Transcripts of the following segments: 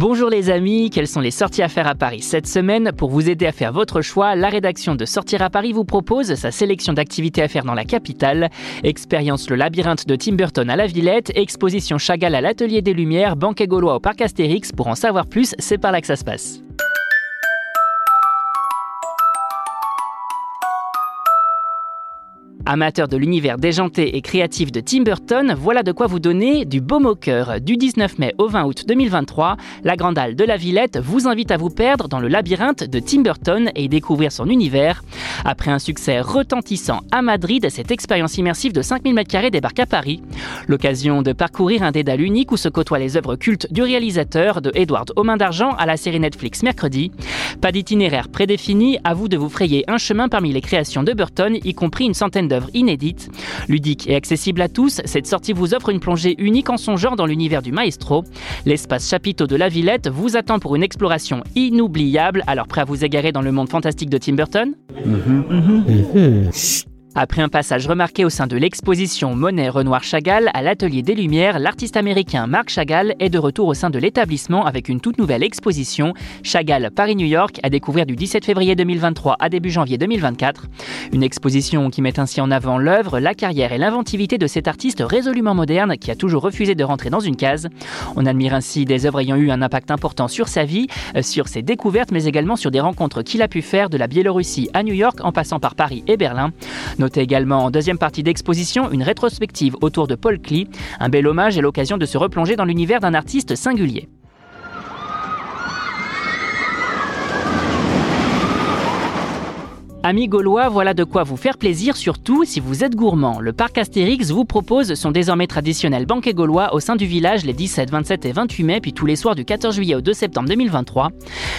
Bonjour les amis, quelles sont les sorties à faire à Paris cette semaine? Pour vous aider à faire votre choix, la rédaction de Sortir à Paris vous propose sa sélection d'activités à faire dans la capitale. Expérience le labyrinthe de Tim Burton à la Villette, exposition Chagall à l'Atelier des Lumières, banquet gaulois au Parc Astérix. Pour en savoir plus, c'est par là que ça se passe. Amateur de l'univers déjanté et créatif de Tim Burton, voilà de quoi vous donner du baume au cœur. Du 19 mai au 20 août 2023, la Grande Halle de la Villette vous invite à vous perdre dans le labyrinthe de Tim Burton et découvrir son univers. Après un succès retentissant à Madrid, cette expérience immersive de 5000 m2 débarque à Paris. L'occasion de parcourir un dédale unique où se côtoient les œuvres cultes du réalisateur de Edward aux d'argent à la série Netflix mercredi. Pas d'itinéraire prédéfini, à vous de vous frayer un chemin parmi les créations de Burton, y compris une centaine d'œuvres inédite. Ludique et accessible à tous, cette sortie vous offre une plongée unique en son genre dans l'univers du maestro. L'espace chapiteau de la Villette vous attend pour une exploration inoubliable. Alors prêt à vous égarer dans le monde fantastique de Tim Burton? Après un passage remarqué au sein de l'exposition Monet-Renoir-Chagall à l'Atelier des Lumières, l'artiste américain Marc Chagall est de retour au sein de l'établissement avec une toute nouvelle exposition, Chagall Paris-New York, à découvrir du 17 février 2023 à début janvier 2024. Une exposition qui met ainsi en avant l'œuvre, la carrière et l'inventivité de cet artiste résolument moderne qui a toujours refusé de rentrer dans une case. On admire ainsi des œuvres ayant eu un impact important sur sa vie, euh, sur ses découvertes, mais également sur des rencontres qu'il a pu faire de la Biélorussie à New York en passant par Paris et Berlin. Notez également en deuxième partie d'exposition une rétrospective autour de Paul Klee, un bel hommage et l'occasion de se replonger dans l'univers d'un artiste singulier. Amis gaulois, voilà de quoi vous faire plaisir, surtout si vous êtes gourmand. Le parc Astérix vous propose son désormais traditionnel banquet gaulois au sein du village les 17, 27 et 28 mai, puis tous les soirs du 14 juillet au 2 septembre 2023.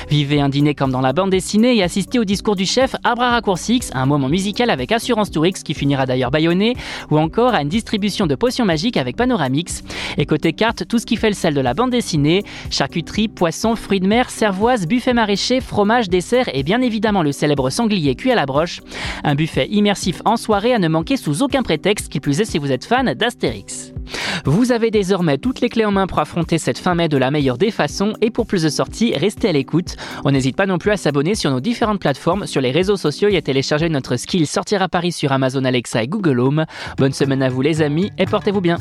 Vivez un dîner comme dans la bande dessinée et assistez au discours du chef Abra Raccourcix, un moment musical avec Assurance Tourix qui finira d'ailleurs baïonné, ou encore à une distribution de potions magiques avec Panoramix. Et côté carte, tout ce qui fait le sel de la bande dessinée, charcuterie, poissons, fruits de mer, cervoise, buffet maraîcher, fromage, dessert et bien évidemment le célèbre sanglier cuit la broche. Un buffet immersif en soirée à ne manquer sous aucun prétexte, qui plus est si vous êtes fan d'Astérix. Vous avez désormais toutes les clés en main pour affronter cette fin mai de la meilleure des façons et pour plus de sorties, restez à l'écoute. On n'hésite pas non plus à s'abonner sur nos différentes plateformes, sur les réseaux sociaux et à télécharger notre skill Sortir à Paris sur Amazon Alexa et Google Home. Bonne semaine à vous les amis et portez-vous bien.